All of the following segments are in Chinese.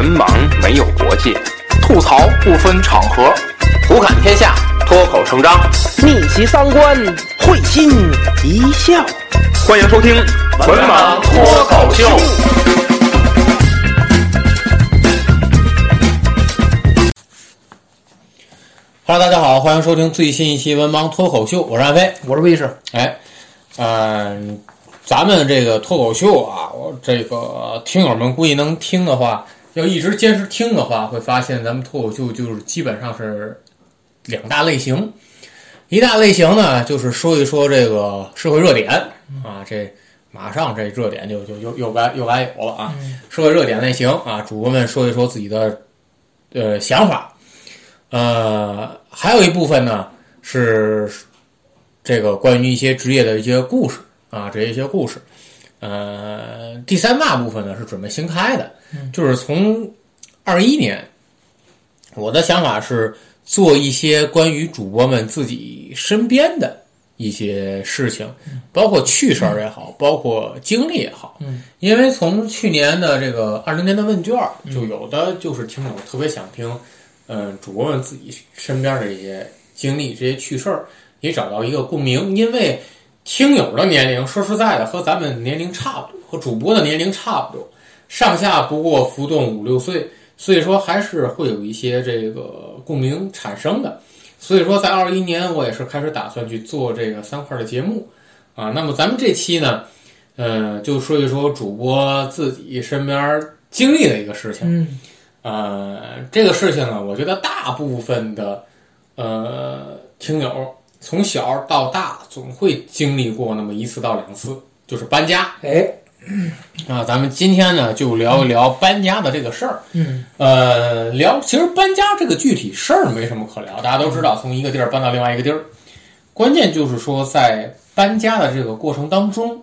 文盲没有国界，吐槽不分场合，胡侃天下，脱口成章，逆袭三观，会心一笑。欢迎收听《文盲脱口秀》。Hello，大家好，欢迎收听最新一期《文盲脱口秀》，我是安飞，我是卫士。哎，嗯、咱们这个脱口秀啊，我这个听友们估计能听的话，要一直坚持听的话，会发现咱们脱口秀就是基本上是两大类型。一大类型呢，就是说一说这个社会热点啊，这马上这热点就就又又该又该有了啊。社会热点类型啊，主播们说一说自己的呃想法。呃，还有一部分呢是这个关于一些职业的一些故事啊，这一些故事。呃，第三大部分呢是准备新开的，就是从二一年，我的想法是做一些关于主播们自己身边的一些事情，包括趣事儿也好，包括经历也好。嗯，因为从去年的这个二零年的问卷儿，就有的就是听友特别想听。嗯，主播们自己身边的一些经历、这些趣事儿，也找到一个共鸣。因为听友的年龄，说实在的，和咱们年龄差不多，和主播的年龄差不多，上下不过浮动五六岁，所以说还是会有一些这个共鸣产生的。所以说，在二一年，我也是开始打算去做这个三块的节目啊。那么咱们这期呢，呃，就说一说主播自己身边经历的一个事情。嗯呃，这个事情呢，我觉得大部分的呃听友从小到大总会经历过那么一次到两次，就是搬家哎，啊。咱们今天呢就聊一聊搬家的这个事儿。嗯呃，聊其实搬家这个具体事儿没什么可聊，大家都知道，从一个地儿搬到另外一个地儿，关键就是说在搬家的这个过程当中，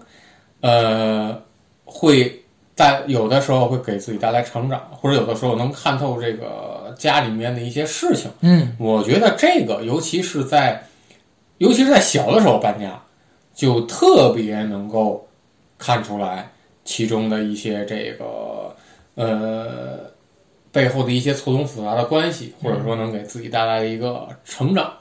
呃，会在有的时候会给自己带来成长，或者有的时候能看透这个家里面的一些事情。嗯我觉得这个，尤其是在，尤其是在小的时候搬家，就特别能够看出来其中的一些这个呃背后的一些错综复杂的关系，或者说能给自己带来一个成长。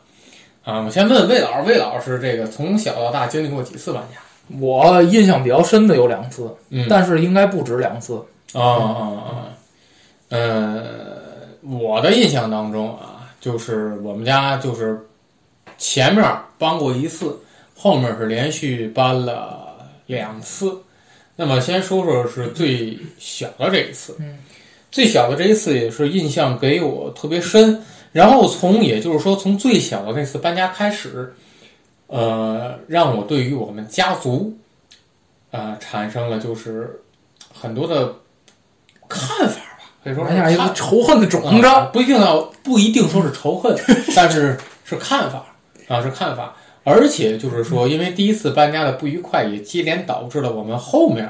啊，我先问魏老师，魏老师这个从小到大经历过几次搬家？我印象比较深的有两次，嗯但是应该不止两次。啊啊啊！呃，我的印象当中啊，就是我们家就是前面搬过一次，后面是连续搬了两次。那么先说说是最小的这一次，嗯，最小的这一次也是印象给我特别深。然后从也就是说从最小的那次搬家开始，呃，让我对于我们家族，呃，产生了就是很多的看法吧，可以说是埋下一个仇恨的种子。啊不一定要不一定说是仇恨，但是是看法啊，是看法。而且就是说，因为第一次搬家的不愉快，也接连导致了我们后面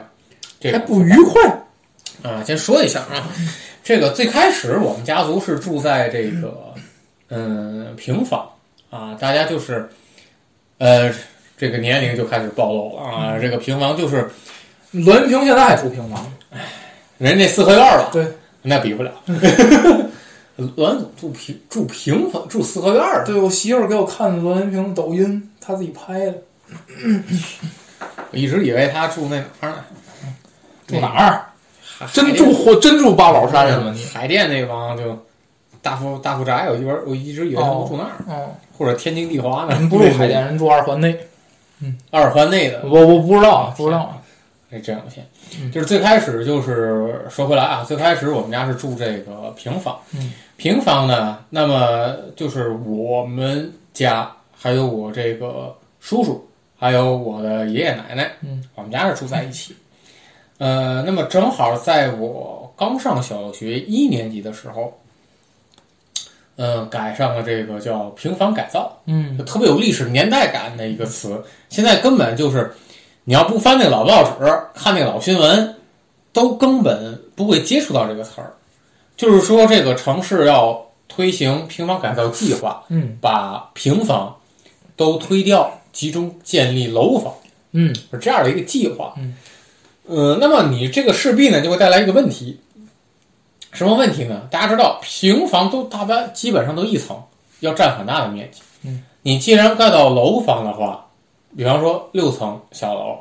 这个还不愉快。啊。先说一下啊，这个最开始我们家族是住在这个嗯平房啊，大家就是呃这个年龄就开始暴露了啊，这个平房就是栾云平现在还住平房，人家四合院了？对，那比不了。栾总住平住平房住四合院儿，对我媳妇儿给我看栾云平抖音，她自己拍的。我一直以为他住那哪儿呢？住哪儿？真住或真住八宝山上了你？海淀那帮就大富大富宅，我一边我一直以为他们住那儿，哦，或者天津地华呢人，不住海淀，人住二环内。二环内的。我我不知道，不知道。哎，这样先，就是最开始就是说回来啊，最开始我们家是住这个平房，平房呢，那么就是我们家还有我这个叔叔，还有我的爷爷奶奶，嗯，我们家是住在一起。呃，那么正好在我刚上小学一年级的时候，呃，改上了这个叫平房改造，嗯特别有历史年代感的一个词。现在根本就是，你要不翻那个老报纸，看那个老新闻，都根本不会接触到这个词儿。就是说，这个城市要推行平房改造计划，嗯把平房都推掉，集中建立楼房，嗯是这样的一个计划。嗯，呃，那么你这个势必呢就会带来一个问题，什么问题呢？大家知道，平房都大半基本上都一层，要占很大的面积。嗯，你既然盖到楼房的话，比方说六层小楼，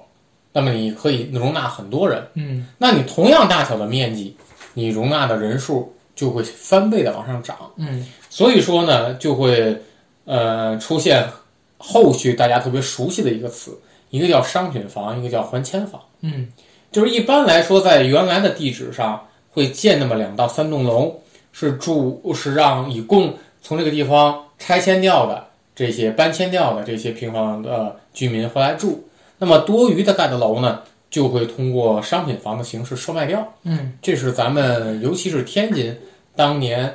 那么你可以容纳很多人。嗯那你同样大小的面积，你容纳的人数就会翻倍的往上涨。嗯所以说呢，就会呃出现后续大家特别熟悉的一个词，一个叫商品房，一个叫还迁房。嗯就是一般来说，在原来的地址上会建那么两到三栋楼，是住是让以供从这个地方拆迁掉的这些搬迁掉的这些平房的居民回来住。那么多余的盖的楼呢，就会通过商品房的形式售卖掉。嗯这是咱们尤其是天津当年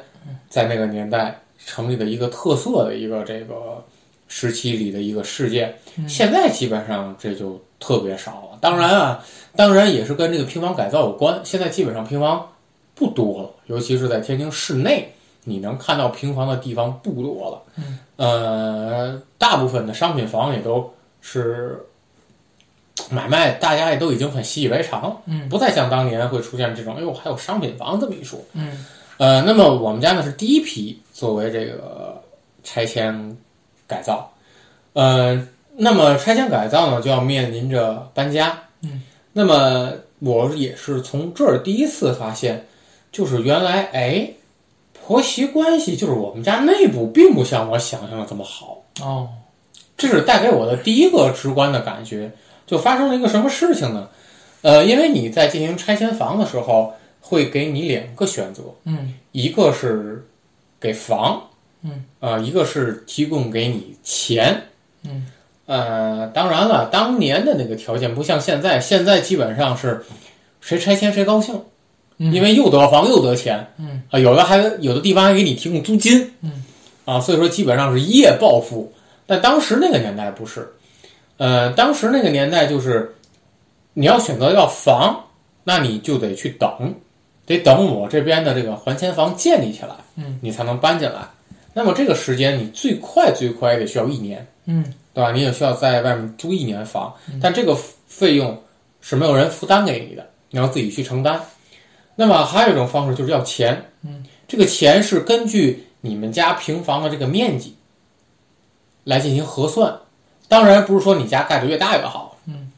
在那个年代成立的一个特色的一个这个时期里的一个事件。现在基本上这就特别少了。当然啊，当然也是跟这个平房改造有关。现在基本上平房不多了，尤其是在天津市内，你能看到平房的地方不多了。嗯呃，大部分的商品房也都是买卖，大家也都已经很习以为常了。嗯不再像当年会出现这种，哎呦，还有商品房这么一说。嗯呃，那么我们家呢是第一批作为这个拆迁改造，呃，那么拆迁改造呢就要面临着搬家。嗯，那么我也是从这儿第一次发现，就是原来哎，婆媳关系就是我们家内部并不像我想象的这么好。哦这是带给我的第一个直观的感觉。就发生了一个什么事情呢？呃，因为你在进行拆迁房的时候，会给你两个选择，嗯。一个是给房，嗯，啊、一个是提供给你钱，嗯，呃，当然了，当年的那个条件不像现在，现在基本上是谁拆迁谁高兴，嗯。因为又得房又得钱，嗯。啊、有的还有的地方还给你提供租金，嗯，啊，所以说基本上是一夜暴富。但当时那个年代不是，呃，当时那个年代就是你要选择要房，那你就得去等，得等我这边的这个还迁房建立起来，嗯，你才能搬进来。那么这个时间你最快最快也得需要一年，嗯对吧？你也需要在外面租一年房，但这个费用是没有人负担给你的，你要自己去承担。那么还有一种方式就是要钱，嗯，这个钱是根据你们家平房的这个面积来进行核算，当然不是说你家盖的越大越好，嗯，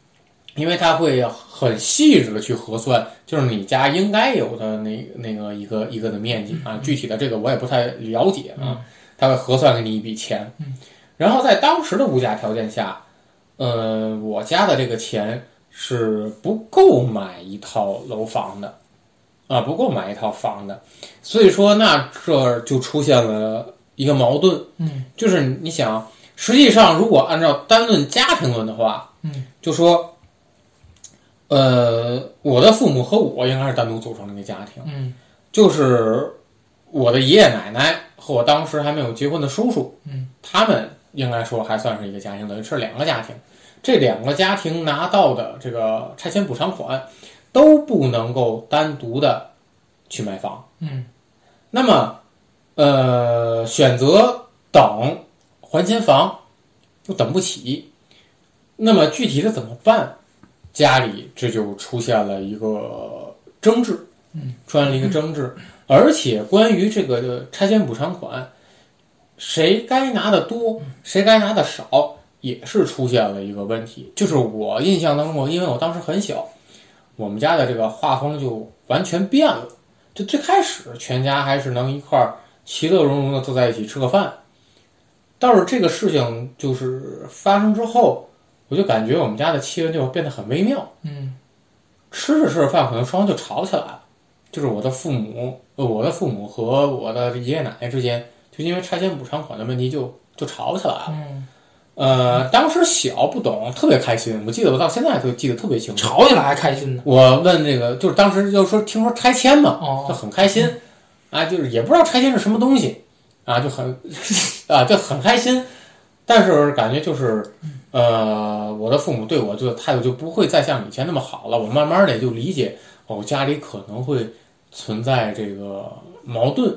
因为它会很细致的去核算，就是你家应该有的那那个一个一个的面积啊，具体的这个我也不太了解啊，它会核算给你一笔钱，嗯，然后在当时的物价条件下，呃，我家的这个钱是不够买一套楼房的，啊，不够买一套房的，所以说那这儿就出现了一个矛盾，嗯。就是你想，实际上如果按照单论家庭论的话，嗯，就说，呃，我的父母和我应该是单独组成的一个家庭，嗯。就是我的爷爷奶奶和我当时还没有结婚的叔叔，嗯，他们应该说还算是一个家庭，等于是两个家庭。这两个家庭拿到的这个拆迁补偿款都不能够单独的去买房，嗯。那么，呃，选择等还迁房又等不起，那么具体的怎么办？家里这就出现了一个争执，嗯，出现了一个争执，而且关于这个拆迁补偿款，谁该拿的多，谁该拿的少，也是出现了一个问题。就是我印象当中，因为我当时很小，我们家的这个画风就完全变了。就最开始全家还是能一块儿其乐融融的坐在一起吃个饭，倒是这个事情就是发生之后，我就感觉我们家的气氛就变得很微妙。嗯吃着吃着饭，可能双方就吵起来了。就是我的父母，呃，我的父母和我的爷爷奶奶之间，就因为拆迁补偿款的问题就就吵起来了。嗯，呃，当时小不懂，特别开心。我记得我到现在都记得特别清楚。吵起来还开心呢。我问这个，就是当时就说听说拆迁嘛，就哦，很开心，啊，就是也不知道拆迁是什么东西，啊，就很啊就很开心，但是感觉就是，呃，我的父母对我就态度就不会再像以前那么好了。我慢慢的也就理解，哦，家里可能会存在这个矛盾，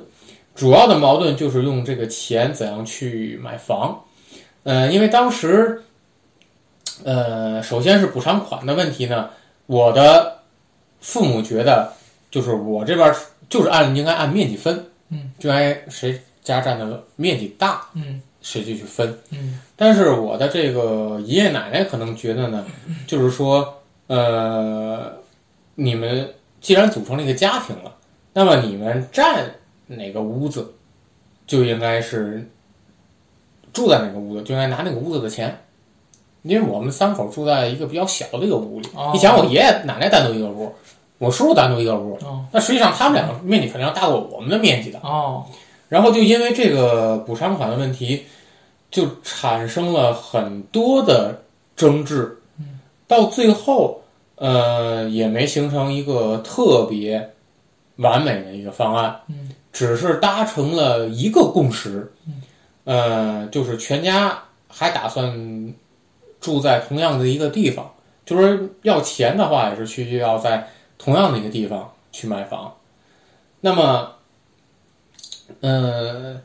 主要的矛盾就是用这个钱怎样去买房，呃，因为当时，呃，首先是补偿款的问题呢，我的父母觉得。就是我这边就是按应该按面积分，嗯，就按谁家占的面积大，嗯谁就去分。嗯但是我的这个爷爷奶奶可能觉得呢，就是说，呃，你们既然组成了一个家庭了，那么你们占哪个屋子，就应该是住在哪个屋子，就应该拿那个屋子的钱。因为我们三口住在一个比较小的一个屋里，哦你想，我爷爷奶奶单独一个屋，我叔叔单独一个屋，哦那实际上他们两个面积肯定要大过我们的面积的。哦然后就因为这个补偿款的问题，就产生了很多的争执，到最后，呃，也没形成一个特别完美的一个方案，只是达成了一个共识，呃，就是全家还打算住在同样的一个地方，就是要钱的话，也是需要在同样的一个地方去买房，那么。呃，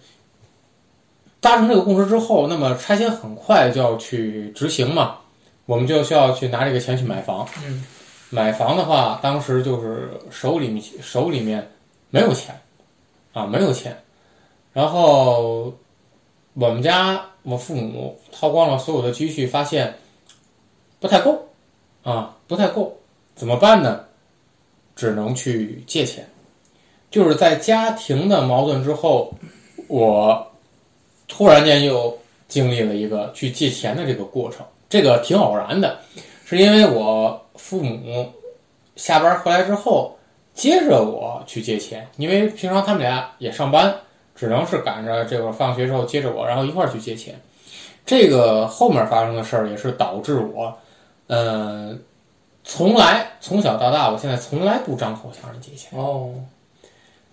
达成这个共识之后，那么拆迁很快就要去执行嘛，我们就需要去拿这个钱去买房。嗯买房的话，当时就是手里面手里面没有钱啊，没有钱。然后我们家我父母掏光了所有的积蓄，发现不太够啊，不太够，怎么办呢？只能去借钱。就是在家庭的矛盾之后，我突然间又经历了一个去借钱的这个过程，这个挺偶然的，是因为我父母下班回来之后接着我去借钱，因为平常他们俩也上班，只能是赶着这个放学之后接着我，然后一块儿去借钱。这个后面发生的事儿也是导致我，呃，从来从小到大，我现在从来不张口向人借钱。哦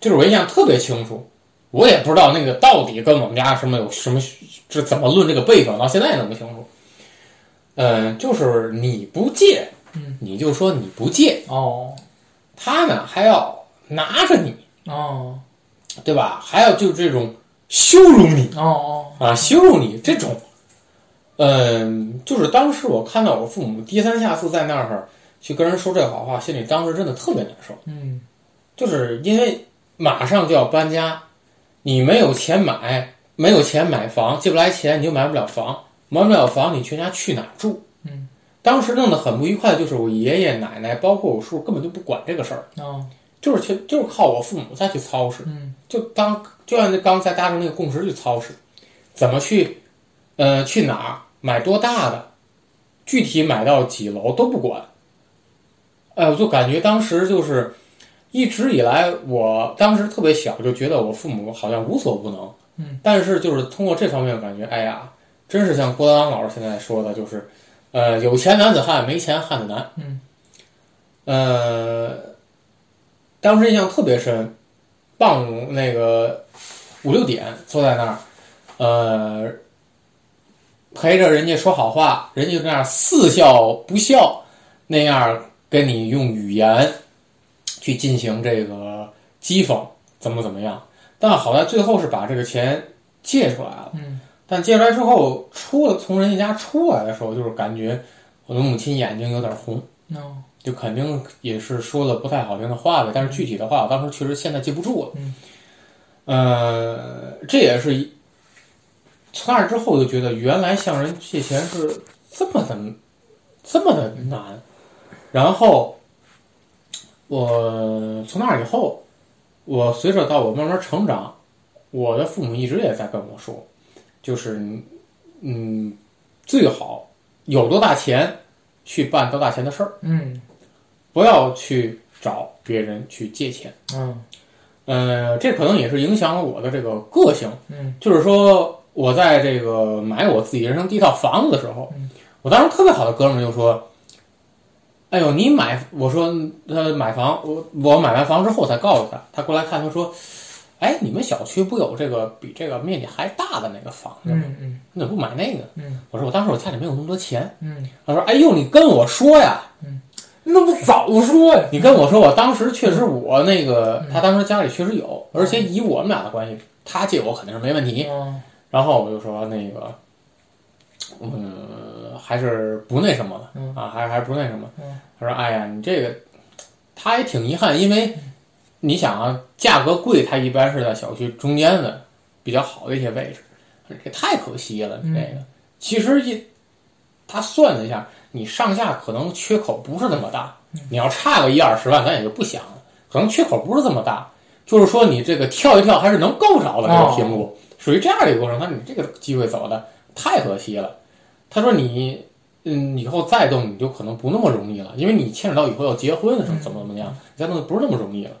就是我印象特别清楚，我也不知道那个到底跟我们家什么有什么这怎么论这个辈分，到现在也弄不清楚。嗯、就是你不借，嗯你就说你不借，哦他呢还要拿着你，哦对吧？还要就这种羞辱你哦啊，羞辱你这种，嗯、就是当时我看到我父母低三下四在那儿去跟人说这好话，心里当时真的特别难受。嗯就是因为马上就要搬家，你没有钱买，没有钱买房，借不来钱你就买不了房，买不了房你全家去哪儿住？嗯，当时弄得很不愉快，就是我爷爷奶奶，包括我叔根本就不管这个事儿，哦就是去就是靠我父母再去操持，嗯就当就按刚才达成那个共识去操持，怎么去，呃，去哪儿买多大的，具体买到几楼都不管。哎，我就感觉当时就是一直以来，我当时特别小，就觉得我父母好像无所不能。嗯，但是就是通过这方面，感觉，哎呀，真是像郭德纲老师现在说的，就是，呃，有钱男子汉，没钱汉子难。嗯，呃，当时印象特别深，傍那个五六点坐在那儿，呃，陪着人家说好话，人家就那样似笑不笑，那样跟你用语言去进行这个讥讽，怎么怎么样。但好在最后是把这个钱借出来了。嗯但借出来之后，出了从人家家出来的时候，就是感觉我的母亲眼睛有点红。哦就肯定也是说了不太好听的话呗，但是具体的话，我当时确实现在记不住了。嗯，呃，这也是一从那之后就觉得，原来向人借钱是这么的这么的难。然后我从那以后，我随着到我慢慢成长，我的父母一直也在跟我说，就是嗯，最好有多大钱去办多大钱的事儿。嗯不要去找别人去借钱。嗯呃，这可能也是影响了我的这个个性。嗯就是说，我在这个买我自己人生第一套房子的时候，嗯我当时特别好的哥们儿就说：“哎呦，你买……我说他买房，我我买完房之后才告诉他，他过来看，他说：‘哎，你们小区不有这个比这个面积还大的那个房子吗？嗯嗯你怎么不买那个？’嗯我说：‘我当时我家里没有那么多钱。嗯，’他说：‘哎呦，你跟我说呀。’你怎么不早说呀？你跟我说，我当时确实我那个，他当时家里确实有，而且以我们俩的关系，他借我肯定是没问题。嗯然后我就说那个，嗯，还是不那什么了嗯啊，还是还是不那什么嗯。他说：“哎呀，你这个，他也挺遗憾，因为你想啊，价格贵，它一般是在小区中间的比较好的一些位置，这太可惜了。嗯这个其实一他算了一下，你上下可能缺口不是那么大，你要差个一二十万，咱也就不想了，可能缺口不是这么大，就是说你这个跳一跳还是能够着的这个屏幕，属于这样的一个过程。他说你这个机会走的太可惜了。他说你嗯以后再动你就可能不那么容易了，因为你牵扯到以后要结婚什么怎么怎么样，你再动不是那么容易了。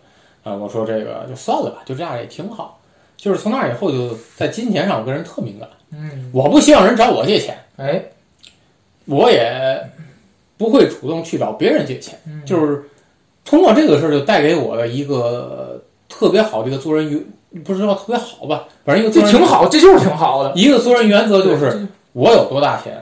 啊，我说这个就算了吧，就这样也挺好。就是从那以后就在金钱上，我个人特敏感，嗯，我不希望人找我借钱，哎，我也不会主动去找别人借钱。嗯就是通过这个事儿，就带给我的一个特别好的一个做人原，不是说特别好吧，反正一个这挺好，这就是挺好的。一个做人原则就是，我有多大钱，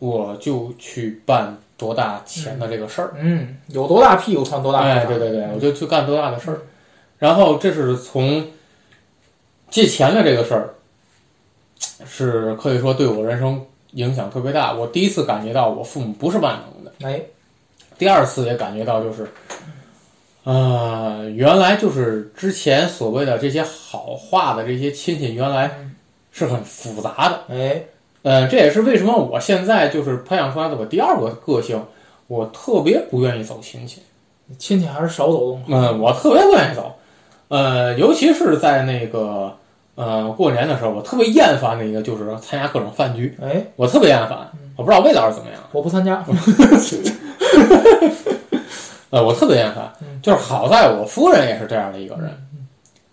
我就去办多大钱的这个事儿。嗯，有多大屁股穿多大。哎，对对对，我就去干多大的事儿。然后这是从借钱的这个事儿，是可以说对我人生影响特别大。我第一次感觉到我父母不是万能的，哎，第二次也感觉到就是，呃，原来就是之前所谓的这些好话的这些亲戚，原来是很复杂的。哎，呃，这也是为什么我现在就是培养出来的我第二个个性，我特别不愿意走亲戚。亲戚还是少走动。嗯，我特别不愿意走，呃，尤其是在那个呃过年的时候，我特别厌烦的一个就是参加各种饭局，哎，我特别厌烦，我不知道味道是怎么样，我不参加。呃，我特别厌烦嗯，就是好在我夫人也是这样的一个人，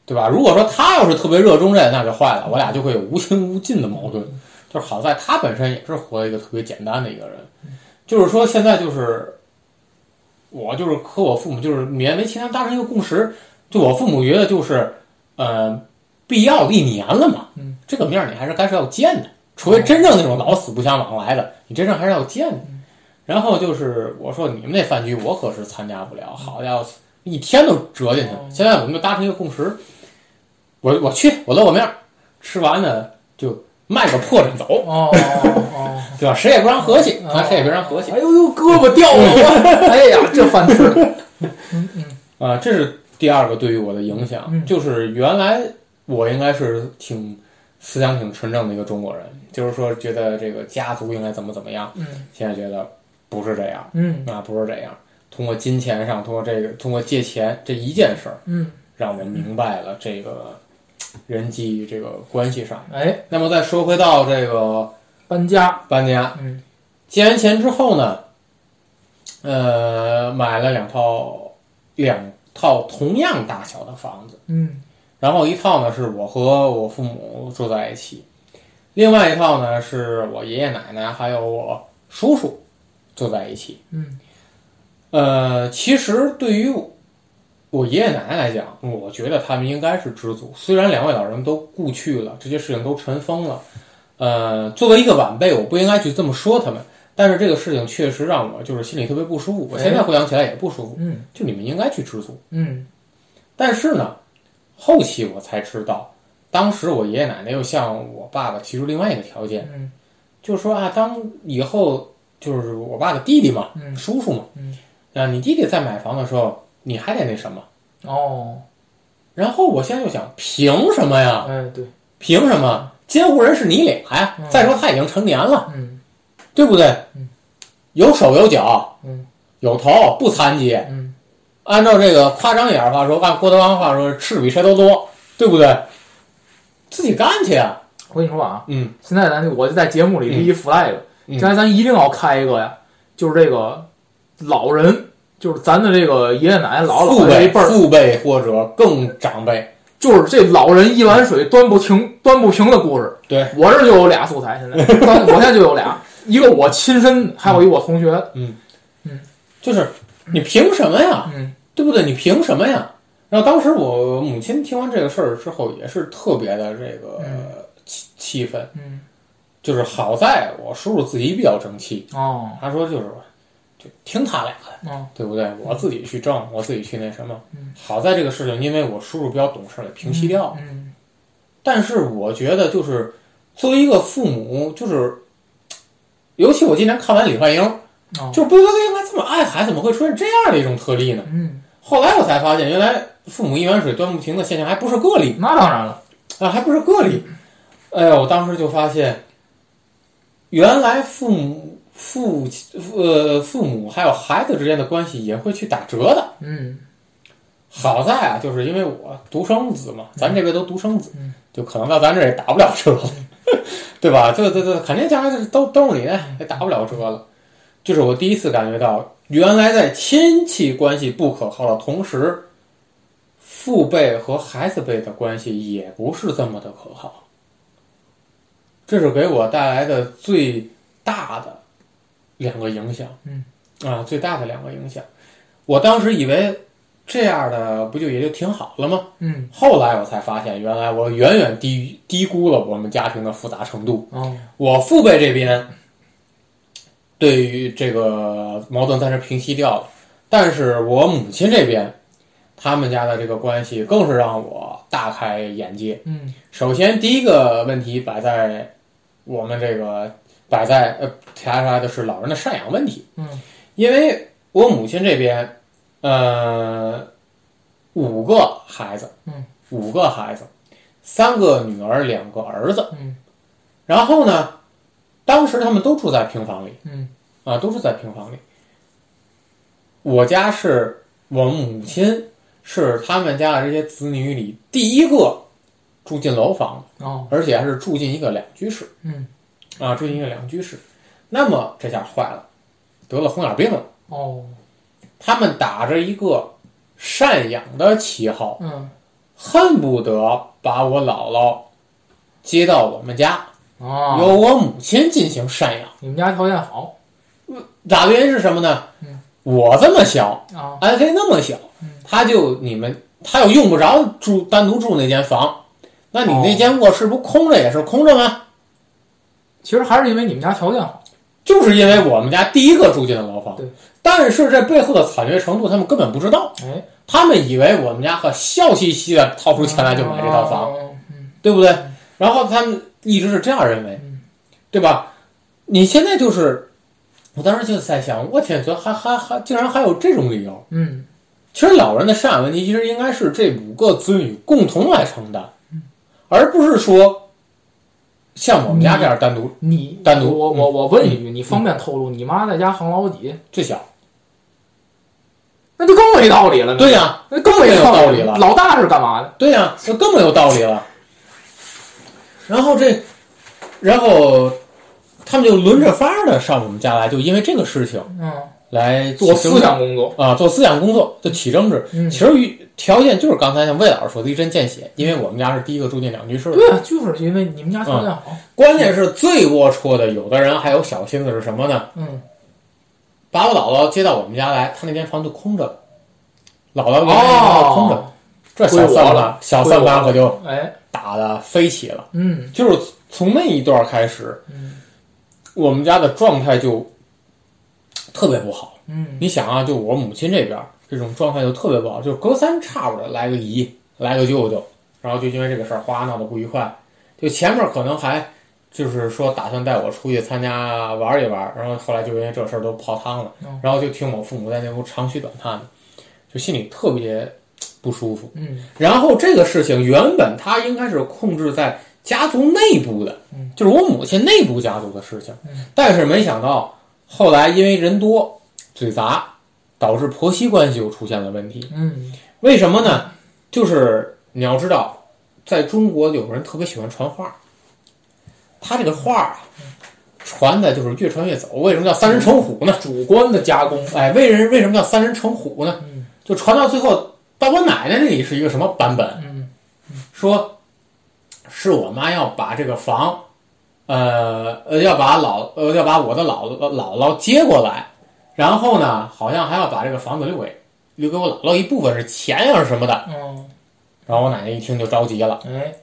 对吧？如果说她要是特别热衷这，那就坏了，我俩就会有无穷无尽的矛盾。就是好在她本身也是活一个特别简单的一个人，就是说现在就是我就是和我父母就是勉为其难达成一个共识，就我父母觉得就是呃必要的一年了嘛，嗯，这个面你还是该是要见的，除非真正那种老死不相往来的，你真正还是要见的。然后就是我说你们那饭局我可是参加不了，好家伙，一天都折进去了。现在我们就达成一个共识，我我去，我露个面儿，吃完呢就卖个破绽走，哦哦哦。对吧？谁也不让和气，哦咱谁也别让和气哎呦呦，胳膊掉了！我哎呀，这饭吃的。啊、这是第二个对于我的影响，嗯就是原来我应该是挺思想挺纯正的一个中国人，就是说觉得这个家族应该怎么怎么样，嗯现在觉得不是这样。嗯啊，不是这样。通过金钱上，通过这个，通过借钱这一件事儿，嗯，让我明白了这个人际这个关系上。哎，那么再说回到这个搬家。搬家，嗯借完钱之后呢，呃，买了两套两套同样大小的房子，嗯然后一套呢是我和我父母住在一起，另外一套呢是我爷爷奶奶还有我叔叔住在一起。嗯呃，其实对于我爷爷奶奶来讲，我觉得他们应该是知足。虽然两位老人都故去了，这些事情都尘封了，呃，作为一个晚辈，我不应该去这么说他们。但是这个事情确实让我就是心里特别不舒服。我现在回想起来也不舒服。嗯就你们应该去知足。嗯但是呢，后期我才知道，当时我爷爷奶奶又向我爸爸提出另外一个条件，嗯就是说啊，当以后就是我爸的弟弟嘛，嗯叔叔嘛，嗯，啊，你弟弟在买房的时候，你还得那什么。哦，然后我现在就想，凭什么呀？哎对，凭什么？监护人是你俩呀嗯？再说他已经成年了，嗯对不对嗯？有手有脚，嗯有头不残疾。嗯按照这个夸张一点的话说，按郭德纲的话说，吃比谁都多，对不对？自己干去啊！我跟你说啊，嗯现在咱就我就在节目里立一 flag，嗯将来咱一定要开一个呀，就是这个老人，就是咱的这个爷爷奶奶姥姥父辈、姥爷这一辈儿，父辈或者更长辈，就是这老人一碗水端不停端不平的故事。对我这就有俩素材，现在 我现在就有俩，一个我亲身，还有一个我同学嗯。就是你凭什么呀？嗯对不对？你凭什么呀？然后当时我母亲听完这个事儿之后，也是特别的这个嗯气气愤。嗯就是好在我叔叔自己比较争气，哦他说就是就听他俩的，哦对不对？我自己去挣，我自己去那什么嗯。好在这个事情，因为我叔叔比较懂事，给平息掉了。嗯但是我觉得，就是作为一个父母，就是，尤其我今年看完李焕英，哦就是不应该这么爱孩子，怎么会出现这样的一种特例呢？嗯后来我才发现，原来父母一碗水端不平的现象还不是个例那当然了，啊，还不是个例。哎呀，我当时就发现，原来父母、父呃父母还有孩子之间的关系也会去打折的。嗯好在啊，就是因为我独生子嘛，咱这边都独生子，嗯就可能到咱这儿也打不了折了，对吧？对对对，肯定将来就是都都是你，也打不了折了。就是我第一次感觉到，原来在亲戚关系不可靠的同时，父辈和孩子辈的关系也不是这么的可靠。这是给我带来的最大的两个影响。嗯，啊，最大的两个影响。我当时以为这样的不就也就挺好了吗？嗯后来我才发现，原来我远远低于低估了我们家庭的复杂程度。哦我父辈这边对于这个矛盾暂时平息掉了，但是我母亲这边，他们家的这个关系更是让我大开眼界。嗯首先，第一个问题摆在我们这个摆在呃提出来的是老人的赡养问题。嗯因为我母亲这边，呃，五个孩子，嗯，五个孩子，三个女儿，两个儿子，嗯，然后呢，当时他们都住在平房里，嗯啊，都住在平房里。我家是我母亲是他们家的这些子女里第一个住进楼房，哦。而且还是住进一个两居室，嗯。啊，住进一个两居室。那么这下坏了，得了红眼病了。哦。他们打着一个赡养的旗号，嗯。恨不得把我姥姥接到我们家，哦，由我母亲进行赡养。你们家条件好。打的原因是什么呢？嗯。我这么小，啊。安飞那么小嗯，他就你们他又用不着住单独住那间房，那你那间卧室不空着也是空着吗？其实还是因为你们家条件好。就是因为我们家第一个住进了楼房对，但是这背后的惨绝程度，他们根本不知道。哎，他们以为我们家可笑嘻嘻的掏出钱来就买这套房，对不对？然后他们一直是这样认为嗯，对吧？你现在就是，我当时就在想，我天，这还还还竟然还有这种理由。嗯其实老人的赡养问题，其实应该是这五个子女共同来承担，而不是说像我们家这样单独你单独我我我问一句，你方便透露你妈在家行老几？最小。那就更没道理了。对呀、那更没有道道理了老大是干嘛的？对呀、那更没有道理了。然后这，然后他们就轮着法儿的上我们家来，就因为这个事情嗯，来做思想工作。啊，做思想工作就起争执。嗯其实与条件就是刚才像魏老师说的一针见血，因为我们家是第一个住进两居室的。对啊，就是因为你们家条件好。关键是最龌龊的，有的人还有小心思是什么呢？嗯，把我姥姥接到我们家来，他那间房就空着了，姥姥那间房就空着。哦，这小归我了算盘，小算盘可就哎，打的飞起了。嗯就是从那一段开始，嗯我们家的状态就特别不好。嗯你想啊，就我母亲这边这种状态就特别不好，就隔三差五的来个姨，来个舅舅，然后就因为这个事儿哗闹得不愉快。就前面可能还就是说打算带我出去参加玩一玩，然后后来就因为这事儿都泡汤了嗯，然后就听我父母在那屋长吁短叹的，就心里特别不舒服。嗯然后这个事情原本它应该是控制在家族内部的嗯，就是我母亲内部家族的事情嗯，但是没想到后来因为人多嘴杂，导致婆媳关系又出现了问题。嗯为什么呢？就是你要知道，在中国有人特别喜欢传话，他这个话啊，传的就是越传越走。为什么叫三人成虎呢？主观的加工。哎，为人为什么叫三人成虎呢？嗯就传到最后，到我奶奶那里是一个什么版本？嗯说是我妈要把这个房，呃呃，要把老呃要把我的姥姥姥姥接过来，然后呢，好像还要把这个房子留给留给我姥姥一部分是钱呀是什么的。嗯，然后我奶奶一听就着急了，哎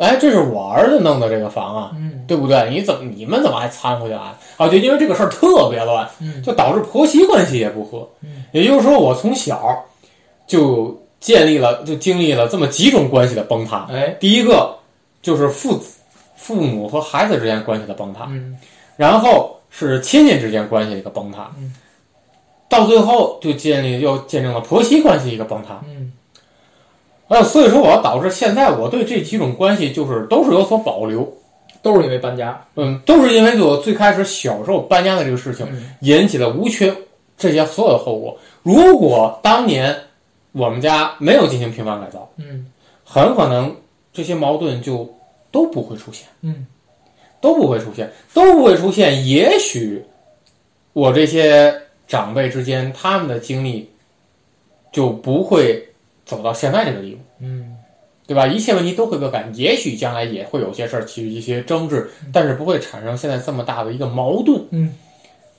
哎，这是我儿子弄的这个房啊，嗯对不对？你怎么你们怎么还掺和进来？啊，就因为这个事儿特别乱，嗯就导致婆媳关系也不和。嗯也就是说，我从小就建立了，就经历了这么几种关系的崩塌。哎第一个就是父子、父母和孩子之间关系的崩塌，嗯然后是亲戚之间关系的一个崩塌，嗯到最后就建立又见证了婆媳关系一个崩塌。嗯呃，所以说我要导致现在我对这几种关系就是都是有所保留。都是因为搬家。嗯，都是因为我最开始小时候搬家的这个事情嗯引起了无缺这些所有的后果。如果当年我们家没有进行频繁改造，嗯很可能这些矛盾就都不会出现，嗯都不会出现，都不会出现。也许我这些长辈之间他们的经历就不会走到现在这个地步。嗯对吧？一切问题都会被改，也许将来也会有些事儿起一些争执，但是不会产生现在这么大的一个矛盾。嗯，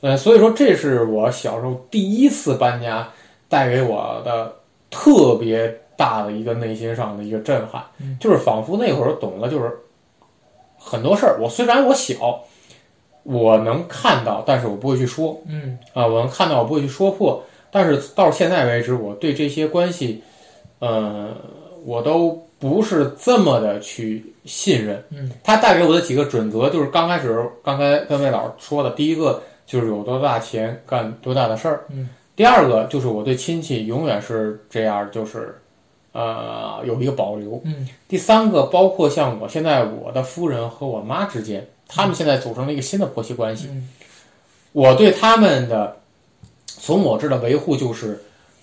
呃，所以说这是我小时候第一次搬家带给我的特别大的一个内心上的一个震撼，嗯就是仿佛那会儿懂了，就是很多事儿。我虽然我小，我能看到，但是我不会去说嗯啊、我能看到，我不会去说破。但是到现在为止，我对这些关系，呃，我都不是这么的去信任。嗯，它带给我的几个准则就是刚开始刚才跟魏老师说的，第一个就是有多大钱干多大的事儿。嗯，第二个就是我对亲戚永远是这样，就是呃有一个保留。嗯。第三个包括像我现在我的夫人和我妈之间，他们现在组成了一个新的婆媳关系。嗯。我对他们的从我这儿的维护就是，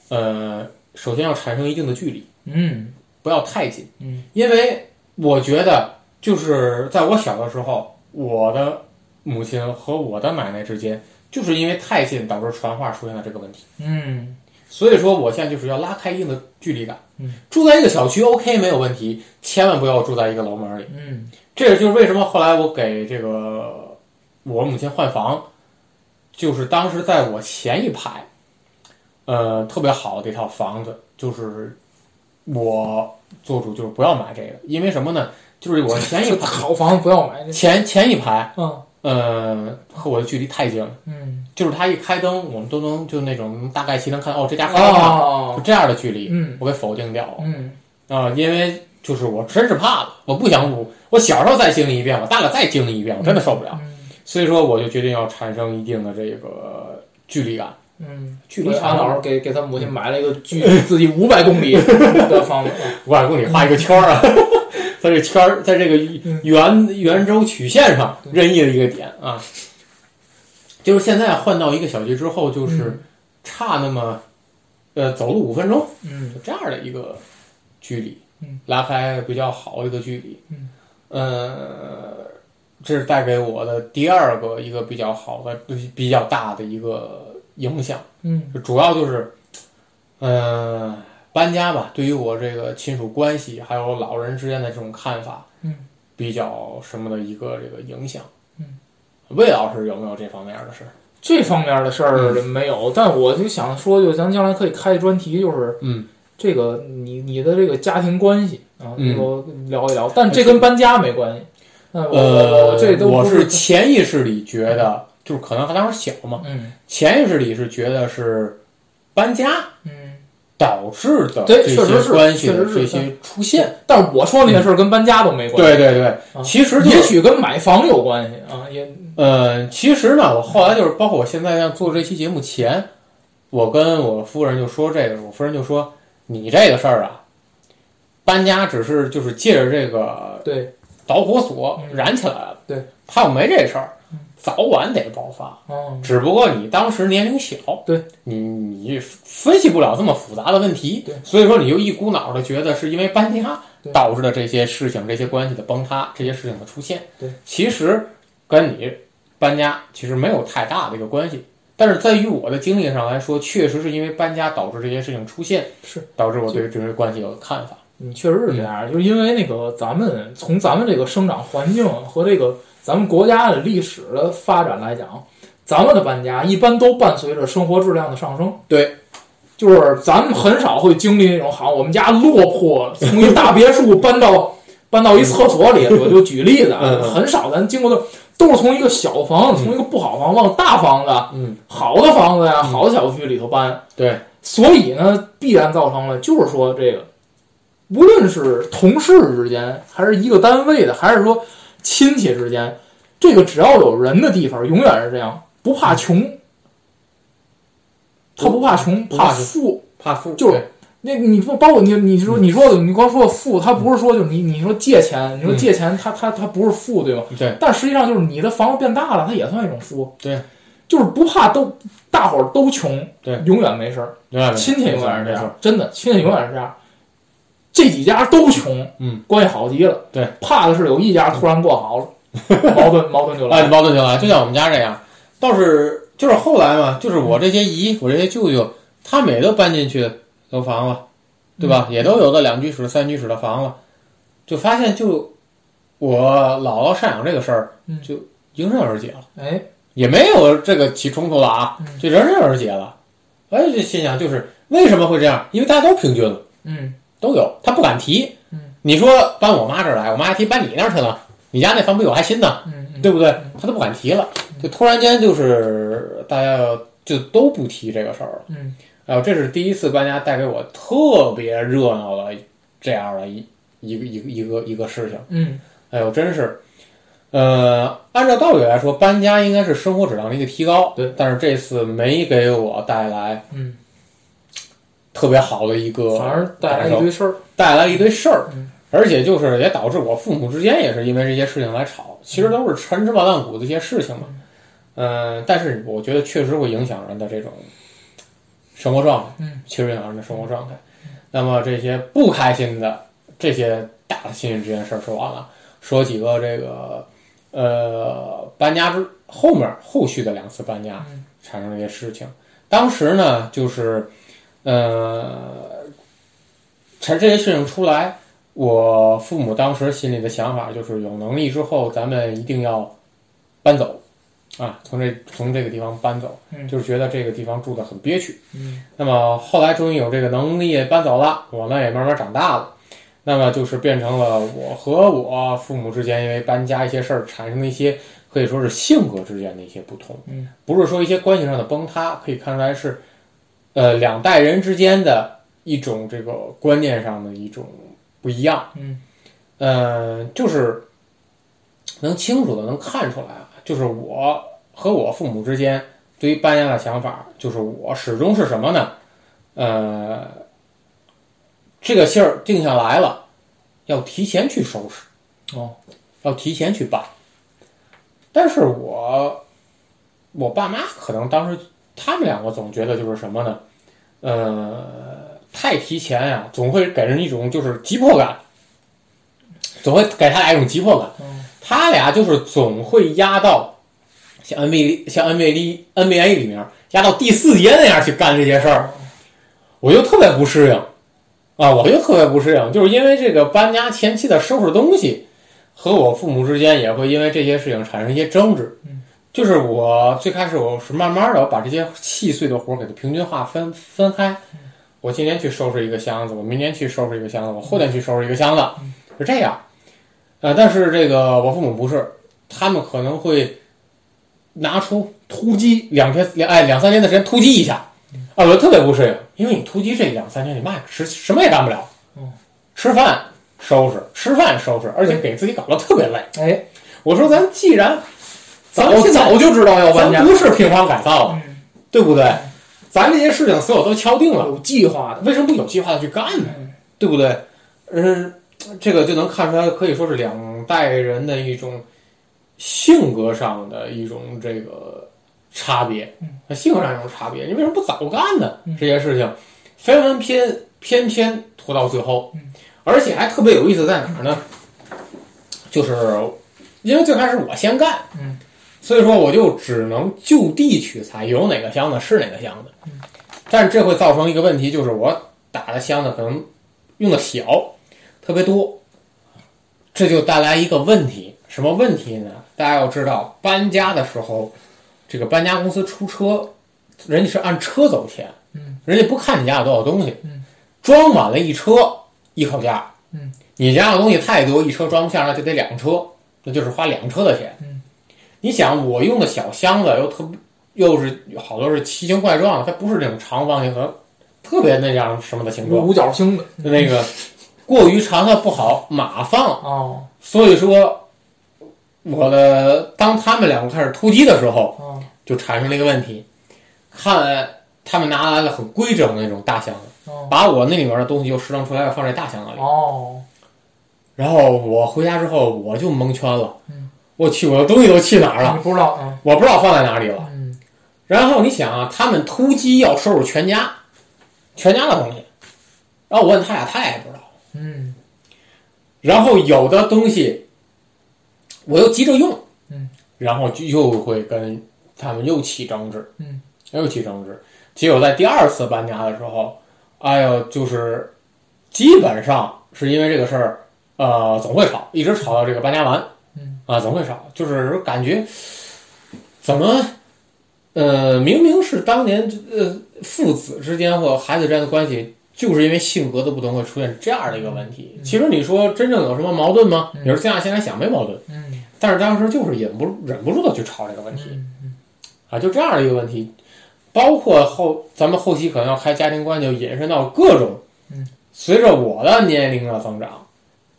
呃，首先要产生一定的距离，嗯。不要太近，嗯，因为我觉得就是在我小的时候，我的母亲和我的奶奶之间，就是因为太近导致传话出现了这个问题，嗯所以说我现在就是要拉开一定的距离感，嗯，住在一个小区 OK 没有问题，千万不要住在一个楼门里。嗯这也就是为什么后来我给这个我母亲换房，就是当时在我前一排，呃，特别好的一套房子，就是我做主就是不要买这个，因为什么呢？就是我前一排 好房子不要买。前前一排，嗯呃，和我的距离太近了，嗯就是他一开灯，我们都能就那种大概其能看到哦，这家很好看，就哦这样的距离，嗯我给否定掉了。嗯啊、因为就是我真是怕了，我不想我我小时候再经历一遍，我大了再经历一遍，我真的受不了。嗯所以说，我就决定要产生一定的这个距离感。嗯，距离长安老师给给他母亲买了一个距离自己五百公里的房子。五百公里画一个圈儿啊，在这个圈儿，在这个圆圆周曲线上任意的一个点啊。就是现在换到一个小区之后，就是差那么呃走路五分钟，嗯就这样的一个距离，嗯，拉开比较好的一个距离，嗯，呃，这是带给我的第二个一个比较好的、比较大的一个影响，嗯。主要就是，呃，搬家吧，对于我这个亲属关系还有老人之间的这种看法，嗯，比较什么的一个这个影响，嗯，魏老师有没有这方面的事儿？这方面的事儿没有，但我就想说，就咱将来可以开一专题，就是嗯。这个你你的这个家庭关系啊，嗯我聊一聊，但这跟搬家没关系。那我我呃，我这都不我是潜意识里觉得，就是可能当时小嘛，嗯。潜意识里是觉得是搬家嗯，导致的确实是些关系的这些出现。但是我说那些事儿跟搬家都没关系。对对对，啊其实就是也许跟买房有关系啊，也呃，其实呢，我后来就是包括我现在要做这期节目前，我跟我夫人就说这个，我夫人就说你这个事儿啊，搬家只是就是借着这个对，导火索嗯燃起来了，对，他又没这事儿嗯，早晚得爆发。嗯，只不过你当时年龄小，对你你分析不了这么复杂的问题对，所以说你就一股脑的觉得是因为搬家导致的这些事情、这些关系的崩塌、这些事情的出现。对，其实跟你搬家其实没有太大的一个关系，但是在于我的经历上来说，确实是因为搬家导致这些事情出现，是导致我对这些关系有看法。嗯确实是这样，就是因为那个咱们从咱们这个生长环境和这个咱们国家的历史的发展来讲，咱们的搬家一般都伴随着生活质量的上升。对，就是咱们很少会经历那种，好，我们家落魄了，从一大别墅搬到 搬到一厕所里，我就举例子很少咱经过的都是从一个小房子，从一个不好房子往大房子、嗯，好的房子呀、嗯好的小区里头搬。对，所以呢，必然造成了，就是说这个，无论是同事之间，还是一个单位的，还是说亲戚之间，这个只要有人的地方，永远是这样，不怕穷。他不怕穷，怕富。怕富，就是那你说包括你你说你说的你光说富，他不是说就是你你说借钱，你说嗯借钱，他他他不是富对吧？对但实际上就是你的房子变大了，它也算一种富。对，就是不怕都大伙儿都穷，对永远没事儿。明白没亲戚永远是这样，真的，亲戚永远是这样。这几家都穷，嗯，关系好极了。对，怕的是有一家突然过好了，矛盾矛盾就来啊，了。矛盾就来，就像我们家这样。倒是就是后来嘛，就是我这些姨，我这些舅舅，他们也都搬进去楼房了，对吧？也都有个两居室、三居室的房了，就发现就我姥姥赡养这个事儿嗯，就迎刃而解了，哎，也没有这个起冲突了啊嗯，就迎刃而解了。哎，这心想就是为什么会这样？因为大家都平均了。嗯都有，他不敢提。嗯你说搬我妈这儿来，我妈还提搬你那儿去了，你家那房比我还新呢，对不对？他都不敢提了，就突然间就是大家就都不提这个事儿了。嗯哎呦，这是第一次搬家带给我特别热闹的这样的一一个一个一个一个事情。嗯哎呦，真是，呃，按照道理来说，搬家应该是生活质量的一个提高。对，但是这次没给我带来嗯，特别好的一个反而带来一堆事儿。带来一堆事儿嗯，而且就是也导致我父母之间也是因为这些事情来吵，其实都是陈芝麻烂谷的一些事情嘛。嗯、但是我觉得确实会影响人的这种生活状态，嗯，确实影响人的生活状态。那么这些不开心的这些大的亲戚之间事儿说完了，说几个这个呃搬家之后面后续的两次搬家嗯产生的一些事情。当时呢，就是呃，产这些事情出来，我父母当时心里的想法就是，有能力之后，咱们一定要搬走，啊，从这从这个地方搬走，嗯。就是觉得这个地方住的很憋屈。嗯。那么后来终于有这个能力搬走了，我呢也慢慢长大了，那么就是变成了我和我父母之间因为搬家一些事儿产生的一些可以说是性格之间的一些不同，嗯，不是说一些关系上的崩塌，可以看出来是，呃，两代人之间的一种这个观念上的一种不一样，嗯呃，就是能清楚的能看出来啊，就是我和我父母之间对于搬家的想法，就是我始终是什么呢？呃，这个信儿定下来了，要提前去收拾，哦，要提前去办。但是我我爸妈可能当时他们两个总觉得就是什么呢？呃，太提前呀、总会给人一种就是急迫感，总会给他俩一种急迫感。他俩就是总会压到像 NBA 像 NBA NBA 里面压到第四节那样去干这些事儿，我就特别不适应啊！我就特别不适应，就是因为这个搬家前期的收拾东西，和我父母之间也会因为这些事情产生一些争执。嗯，就是我最开始我是慢慢的我把这些细碎的活儿给它平均化分分开。我今天去收拾一个箱子，我明天去收拾一个箱子，我后天去收拾一个箱子，是这样。呃，但是这个我父母不是，他们可能会拿出突击两天两哎两三天的时间突击一下，啊，我特别不适应，因为你突击这两三天，你嘛也吃什么也干不了，嗯，吃饭收拾，吃饭收拾，而且给自己搞得特别累。哎，我说咱既然咱们早就知道要搬家咱，不是平房改造对不对？咱这些事情所有都敲定了，有计划的。为什么不有计划的去干呢？嗯对不对？嗯，这个就能看出来，可以说是两代人的一种性格上的一种这个差别，嗯性格上一种差别。你为什么不早干呢？嗯这些事情非完偏偏偏拖到最后嗯，而且还特别有意思在哪儿呢？就是因为最开始我先干，嗯，所以说我就只能就地取材，有哪个箱子是哪个箱子。嗯但是这会造成一个问题，就是我打的箱子可能用的小，特别多，这就带来一个问题，什么问题呢？大家要知道，搬家的时候，这个搬家公司出车，人家是按车走钱，嗯，人家不看你家有多少东西，嗯，装满了一车一口价，嗯，你家的东西太多，一车装不下，那就得两车，那就是花两车的钱，嗯，你想我用的小箱子又特又是好多是奇形怪状的，它不是那种长方形和特别那样什么的形状，五角星的那个过于长它不好码放，哦所以说我的当他们两个开始突击的时候，哦，就产生了一个问题，看他们拿来了很规整的那种大箱子，哦把我那里面的东西又拾掇出来，放在大箱子里。哦，然后我回家之后我就蒙圈了，嗯我去，我的东西都去哪儿了？你不知道，啊我不知道放在哪里了。嗯然后你想啊，他们突击要收拾全家，全家的东西，然后我问他俩，他俩也不知道。嗯然后有的东西我又急着用，嗯，然后就又会跟他们又起争执，嗯，又起争执。结果在第二次搬家的时候，哎呦，就是基本上是因为这个事儿，呃，总会吵，一直吵到这个搬家完，嗯啊，总会吵，就是感觉怎么，呃，明明是当年呃父子之间或孩子之间的关系，就是因为性格的不同会出现这样的一个问题。嗯其实你说真正有什么矛盾吗？嗯你说现在现在想没矛盾，嗯但是当时就是忍不忍不住的去吵这个问题嗯啊，就这样的一个问题。包括后咱们后期可能要开家庭观，就引申到各种，嗯，随着我的年龄的增长，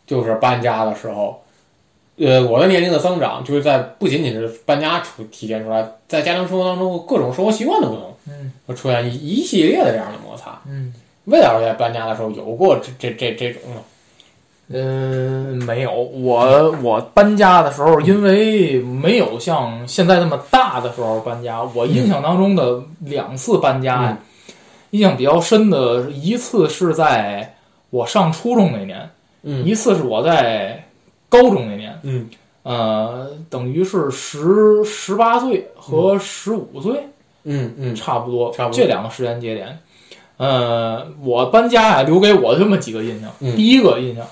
就是搬家的时候，呃，我的年龄的增长，就是在不仅仅是搬家出体现出来，在家庭生活当中各种生活习惯的不同，嗯。会出现一一系列的这样的摩擦。嗯。魏老师在搬家的时候有过这这这这种吗？嗯，没有，我我搬家的时候，因为没有像现在那么大的时候搬家，我印象当中的两次搬家呀，印象比较深的一次是在我上初中那年，嗯。一次是我在高中那年，嗯。呃，等于是十十八岁和十五岁，嗯嗯。差不多，差不多。这两个时间节点。呃，我搬家呀，留给我这么几个印象。嗯。第一个印象，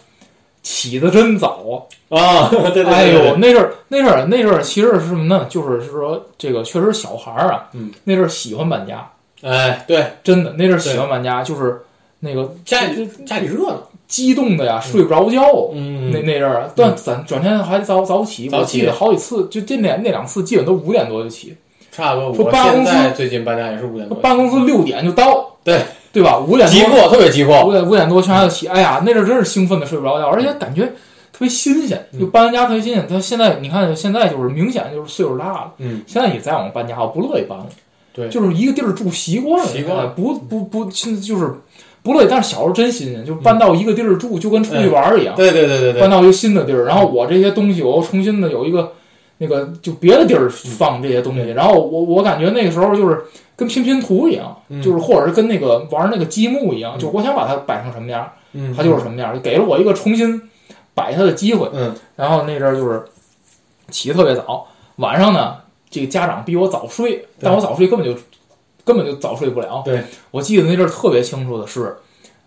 起得真早。啊！啊，对对对哎呦，那阵儿那阵儿那阵儿其实是什么呢？就是是说这个确实小孩儿啊，嗯，那阵儿喜欢搬家，哎对，真的那阵儿喜欢搬家，就是那个家里家里热闹，激动的呀，睡不着觉。嗯那那阵儿，但咱转天还得早早起，早起好几次，就这两那两次基本都五点多就起，差不多。说我办公司最近搬家也是五点多，办公司六点就到，对对吧？五点急多迫，特别急迫。五点五点多全家就起，哎呀，那阵儿真是兴奋的睡不着觉，而且感觉特别新鲜，嗯就搬完家特别新鲜。他现在你看，现在就是明显就是岁数大了，嗯，现在也再往搬家，我不乐意搬了。对就是一个地儿住习惯了，不不不，现在就是不乐意。但是小时候真新鲜，就搬到一个地儿住，就跟出去玩儿一样，对对对对对。搬，到一个新的地儿，然后我这些东西我又重新的有一个那个就别的地儿放这些东西，嗯。然后我我感觉那个时候就是跟拼拼图一样，嗯。就是或者是跟那个玩那个积木一样，嗯。就我想把它摆成什么样，嗯，它就是什么样，给了我一个重新摆它的机会。嗯。然后那阵儿就是起得特别早，晚上呢，这个家长逼我早睡，但我早睡根本就根本就早睡不了。对，我记得那阵儿特别清楚的是，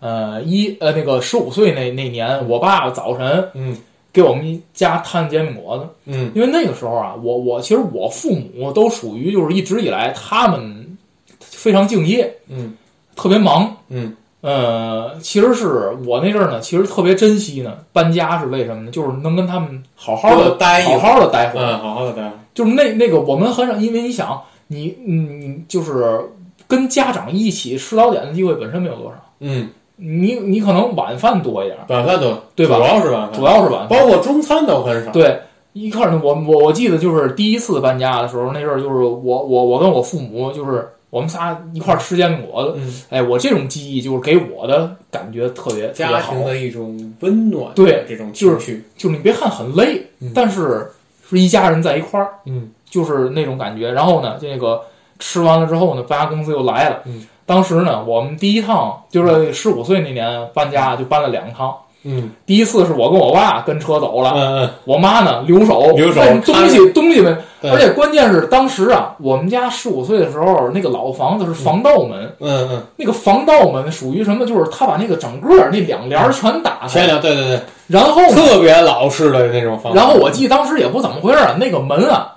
呃，一呃那个十五岁那那年，我爸早晨嗯给我们家摊煎饼果子，嗯因为那个时候啊，我我其实我父母都属于就是一直以来他们非常敬业，嗯特别忙，嗯呃，其实是我那阵儿呢，其实特别珍惜呢。搬家是为什么呢？就是能跟他们好好的待好好的待会儿。嗯，好好的待。就是那那个我们很少，因为你想，你你，就是跟家长一起吃早点的机会本身没有多少，嗯，你你可能晚饭多一点，晚饭多对吧主要是晚饭，主要是晚饭。包括中餐都很少。对，一开始，我我我记得就是第一次搬家的时候，那阵儿就是我我我跟我父母就是我们仨一块儿吃煎饼果子，嗯，哎，我这种记忆就是给我的感觉特别家。庭的一种温暖，对这种就是就是你别看很累，嗯但是是一家人在一块儿，嗯就是那种感觉。然后呢，这个吃完了之后呢，搬家公司又来了。嗯，当时呢，我们第一趟就是十五岁那年搬家，就搬了两趟。嗯。第一次是我跟我爸跟车走了，嗯我妈呢留守，留守东西东西们，而且关键是当时啊，我们家十五岁的时候，那个老房子是防盗门，嗯嗯，那个防盗门属于什么？就是他把那个整个那两帘儿全打开，前两对对对，然后特别老式的那种房。然后我记得当时也不怎么回事那个门啊，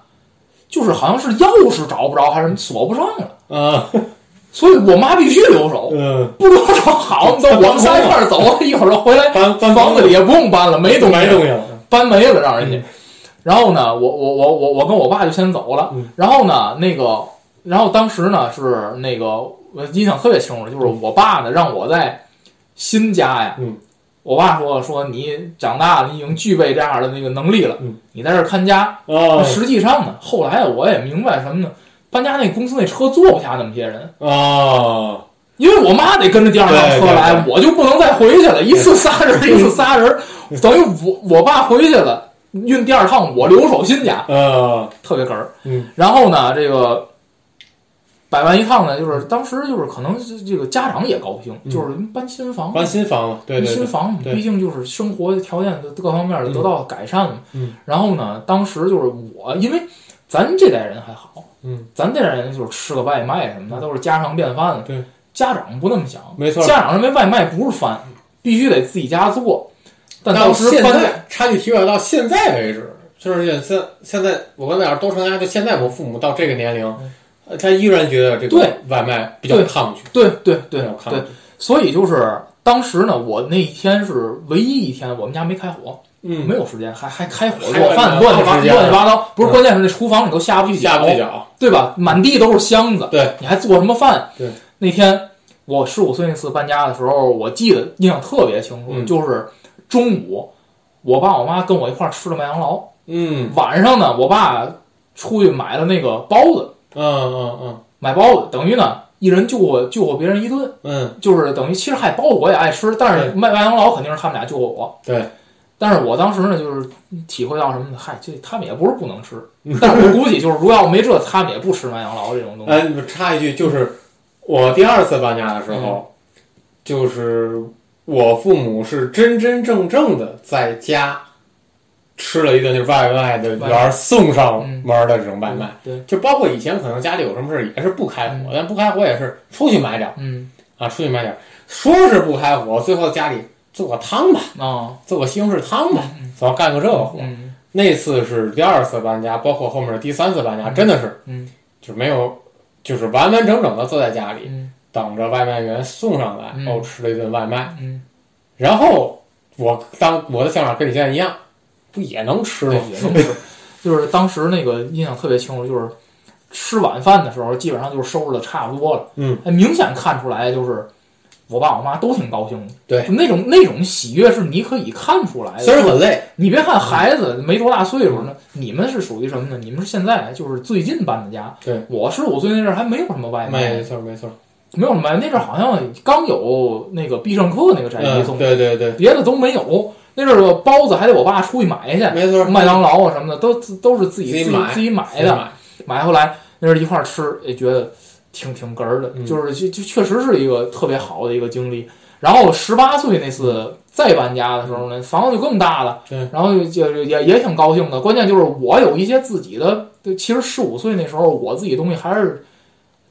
就是好像是钥匙找不着，还是锁不上了，啊，所以我妈必须留守，嗯，不留守好，那我们仨一块儿走，一会儿就回来，搬搬房子里也不用搬了，没东西，没东西了。搬没了让人家。然后呢，我我我我我跟我爸就先走了。嗯。然后呢，那个，然后当时呢是那个，我印象特别清楚，就是我爸呢让我在新家呀，嗯我爸说说你长大了，你已经具备这样的那个能力了，嗯你在这看家。哦，实际上呢，后来我也明白什么呢？搬家那公司那车坐不下那么些人，哦，因为我妈得跟着第二辆车来，我就不能再回去了。一次仨人，一次仨人，等于我我爸回去了，运第二趟我留守新家，呃，特别哏儿。嗯，然后呢，这个百万一趟呢，就是当时就是可能是这个家长也高兴，嗯。就是搬新房，搬新房了，对对。对，新房嘛，毕竟就是生活条件的各方面得到改善了。嗯。然后呢，当时就是我，因为咱这代人还好，嗯，咱这代人就是吃个外卖什么的都是家常便饭了。对，家长不那么想，没错。家长认为外卖不是饭，必须得自己家做。但到当时现在，插句题外，到现在为止，就是现现现在我跟大家都成家，就现在我父母到这个年龄，呃他依然觉得这个对外卖比较对抗拒，对对对对比较抗拒，，所以就是当时呢，我那一天是唯一一天我们家没开火，嗯，没有时间，还还开火做饭，乱七八乱七八糟。不是，嗯关键是那厨房里都下不去下不去脚，对吧？满地都是箱子，对，你还做什么饭？对，那天我十五岁那次搬家的时候，我记得印象特别清楚，嗯就是中午，我爸我妈跟我一块儿吃的麦当劳，嗯晚上呢，我爸出去买了那个包子，嗯嗯嗯买包子，等于呢一人救活救活别人一顿，嗯，就是等于其实还包子我也爱吃，但是对麦麦当劳肯定是他们俩救活我。对。但是我当时呢，就是体会到什么呢？嗨，这他们也不是不能吃，但是我估计就是，如果要没这，他们也不吃麦当劳这种东西。哎，你插一句，就是我第二次搬家的时嗯候，就是我父母是真真正正的在家吃了一顿就是外卖的员儿送上门的这种外卖。对，就包括以前可能家里有什么事儿也是不开火嗯，但不开火也是出去买点儿。嗯。啊，出去买点儿。说是不开火，最后家里做个汤吧，啊，做个西红柿汤吧，嗯总要干个这个活。嗯。那次是第二次搬家，包括后面的第三次搬家，真的是嗯。就没有，就是完完整整的坐在家里，嗯。等着外卖员送上来，嗯。然后吃了一顿外卖。嗯，然后我当我的想法跟你现在一样，不也能吃吗？，也能吃。就是当时那个印象特别清楚，就是吃晚饭的时候，基本上就是收拾的差不多了。嗯，哎，明显看出来就是我爸我妈都挺高兴的。对那种那种喜悦是你可以看出来的。虽然很累，你别看孩子没多大岁数呢，你们是属于什么呢？你们是现在就是最近搬的家。对，我十五岁那阵儿还没有什么外卖，没错没错。没有什么外卖，那阵儿好像刚有那个必胜客那个宅急嗯，送，对对对，别的都没有。那阵儿的包子还得我爸出去买去，没错。麦当劳啊什么的都都是自己自己自己买的，买买回来那阵儿一块儿吃，也觉得挺挺哏儿的，嗯就是就就确实是一个特别好的一个经历。然后十八岁那次再搬家的时候呢，房子就更大了，对然后就就也也挺高兴的。关键就是我有一些自己的，对其实十五岁那时候我自己东西还是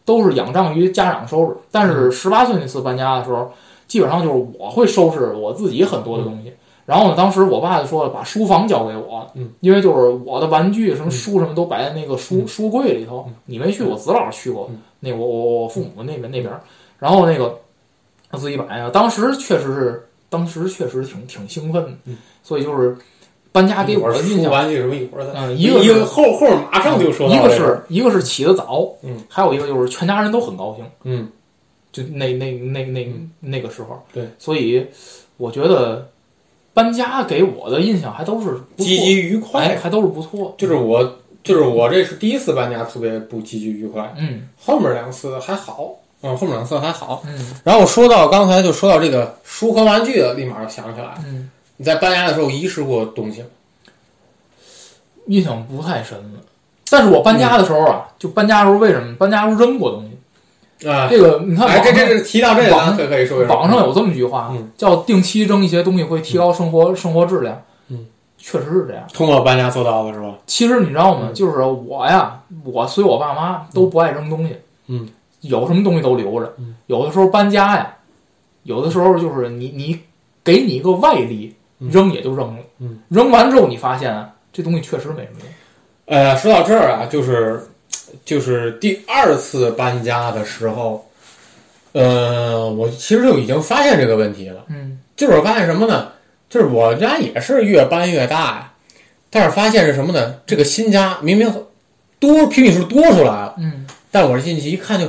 都是仰仗于家长收拾，但嗯是十八岁那次搬家的时候，基本上就是我会收拾我自己很多的东西。然后呢，当时我爸就说了，把书房交给我，嗯，因为就是我的玩具、什么嗯。书什么都摆在那个书、嗯。书柜里头。你没去，我子老去过，嗯。那我我我父母那边那边，然后那个他自己摆啊，当时确实是，当时确实挺挺兴奋的，嗯。所以就是搬家给我的印象，玩具什么一会儿再嗯，一一个后后面马上就说到一个。是一个是起得早，嗯，还有一个就是全家人都很高兴，嗯，就那那那那嗯。那个时候，对，所以我觉得搬家给我的印象还都是不积极愉哎，快。还都是不错，就是我就是我这是第一次搬家，特别不积极愉快，嗯后面两次还好。嗯，后面两次还好。嗯然后说到刚才就说到这个书和玩具的，立马就想起来，嗯，你在搬家的时候遗失过东西吗？印象不太深了。但是我搬家的时候啊，就搬家的时候为什么搬家时候扔过东西？啊，这个你看哎，这这这提到这个，可可以说。网上有这么句话嗯，叫定期扔一些东西会提高生活生活质量。嗯，确实是这样。通过搬家做到的是吧？其实你知道吗？嗯就是我呀，我随我爸妈都不爱扔东西，嗯，有什么东西都留着嗯。有的时候搬家呀，有的时候就是你你给你一个外力，嗯扔也就扔了。嗯，扔完之后你发现啊，这东西确实没什么用。呃，说到这儿啊，就是就是第二次搬家的时候，呃，我其实就已经发现这个问题了。嗯就是我发现什么呢？就是我家也是越搬越大呀，但是发现是什么呢？这个新家明明多平米数多出来了，嗯但我进去一看就，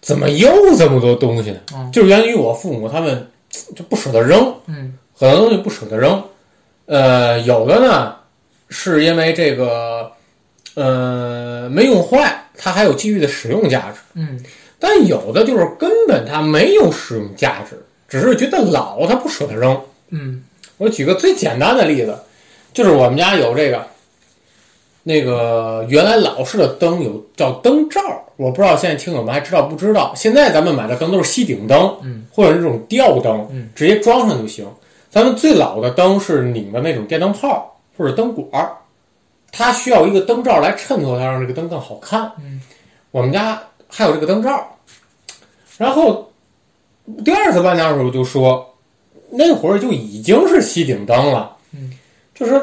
怎么又这么多东西呢？嗯就是源于我父母他们就不舍得扔，嗯很多东西不舍得扔。呃，有的呢是因为这个呃没用坏，它还有继续的使用价值。嗯但有的就是根本它没有使用价值，只是觉得老，它不舍得扔。嗯我举个最简单的例子，就是我们家有这个，那个原来老式的灯有叫灯罩，我不知道现在听友们还知道不知道？现在咱们买的灯都是吸顶灯，嗯，或者是这种吊灯，嗯，直接装上就行。咱们最老的灯是拧的那种电灯泡或者灯管儿，它需要一个灯罩来衬托它，让这个灯更好看。嗯，我们家还有这个灯罩，然后第二次搬家的时候就说，那会儿就已经是吸顶灯了，嗯，就是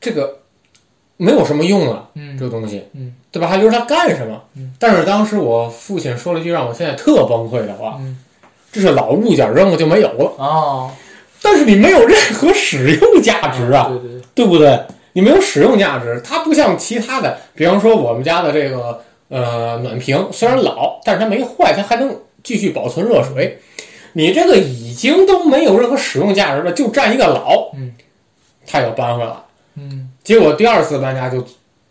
这个没有什么用了，嗯。这个东西，嗯，对吧？还留着它干什么？嗯，但是当时我父亲说了一句让我现在特崩溃的话，嗯。这是老物件扔了就没有了，哦，但是你没有任何使用价值啊，对对对，对不对？你没有使用价值，它不像其他的，比方说我们家的这个呃暖瓶，虽然老，但是它没坏，它还能继续保存热水。你这个已经都没有任何使用价值了，就占一个老，嗯，他要搬回来。嗯结果第二次搬家就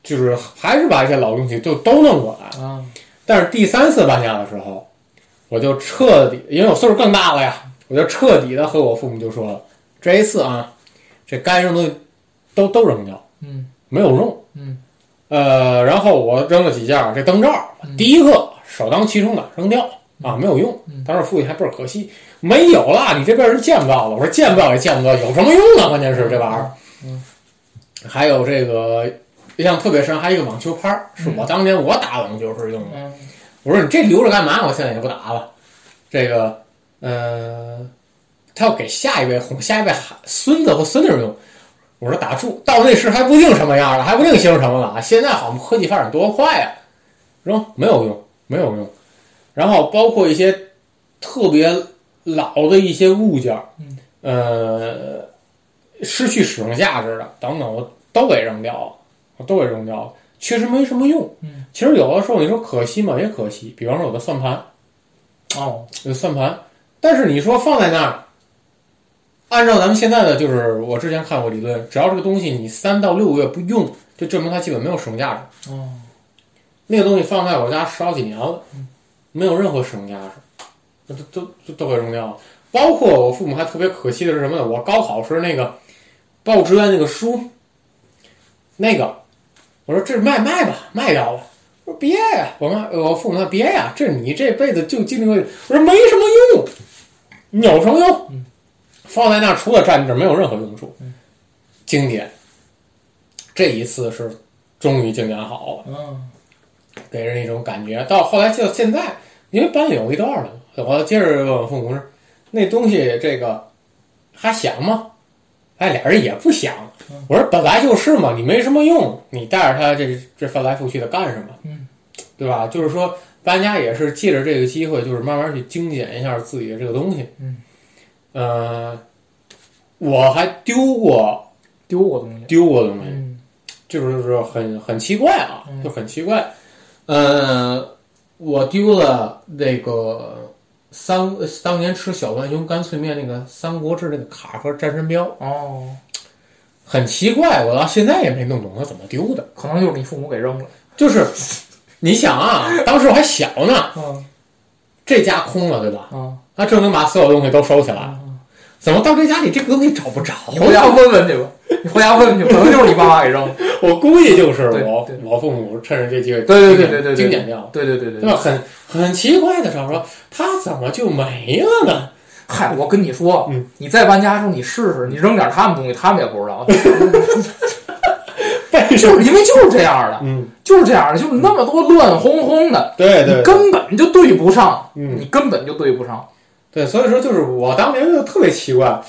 就是还是把一些老东西就都弄过来了。啊但是第三次搬家的时候，我就彻底，因为我岁数更大了呀，我就彻底的和我父母就说了，这一次啊，这该扔的东西都都扔掉，嗯没有用。嗯呃，然后我扔了几件儿这灯罩，嗯第一个首当其冲的扔掉啊，没有用嗯。当时父亲还倍儿可惜，没有了，你这边人见不到了。我说见不到也见不到，有什么用啊？关键是这玩意儿。嗯，还有这个印象特别深，还有一个网球拍儿，是我当年我打网球时用的。嗯我说你这留着干嘛？我现在也不打了。这个，呃，他要给下一位哄下一位孩孙子或孙女用。我说打住，到那时还不定什么样了，还不定形成什么了。现在好，科技发展多快呀！扔没有用，没有用。然后包括一些特别老的一些物件，嗯，呃，失去使用价值的等等，我都给扔掉了，我都给扔掉了，确实没什么用。嗯，其实有的时候你说可惜嘛？也可惜。比方说我的算盘，哦有算盘，但是你说放在那儿，按照咱们现在的就是我之前看过理论，只要这个东西你三到六个月不用，就证明它基本没有使用价值。哦那个东西放在我家十好几年了，没有任何使用价值，都都都都给扔掉了。包括我父母还特别可惜的是什么呢？我高考时那个报志愿那个书，那个我说这卖卖吧，卖掉了。我说别呀，我妈我父母说别呀，这你这辈子就经历过。我说没什么用，有什么用？嗯放在那儿除了占地儿没有任何用处。嗯经典，这一次是终于经典好了。嗯给人一种感觉。到后来就现在，因为班里有一段了，我接着问我父母说：“那东西这个还想吗？”哎，俩人也不想。我说：“本来就是嘛，你没什么用，你带着它这这翻来覆去的干什么？嗯，对吧？就是说搬家也是借着这个机会，就是慢慢去精简一下自己的这个东西。嗯，呃，我还丢过丢过东西，丢过东西，嗯。就是说很很奇怪啊，嗯。就很奇怪。呃，我丢了那个三当年吃小浣熊干脆面那个《三国志》那个卡和战神标，哦，很奇怪，我到现在也没弄懂它怎么丢的。可能就是你父母给扔了，就是你想啊，当时我还小呢，嗯。这家空了，对吧？嗯。那证明把所有东西都收起来。了。嗯，怎么到这家里这个东西找不着？你回家问问去吧，你回家问问去，可能就是你爸妈给扔了，我估计就是对我对我父母趁着这机会对对对对对对精简掉了。对对对对对吧？很很奇怪的，说他怎么就没了呢？嗨，我跟你说，嗯你再搬家的时候你试试，你扔点他们东西，他们也不知道？就是因为就是这样的，嗯，就是这样的，就是那么多乱哄哄的，对对你根本就对不上，嗯你根本就对不上，对，所以说就是我当年就特别奇怪，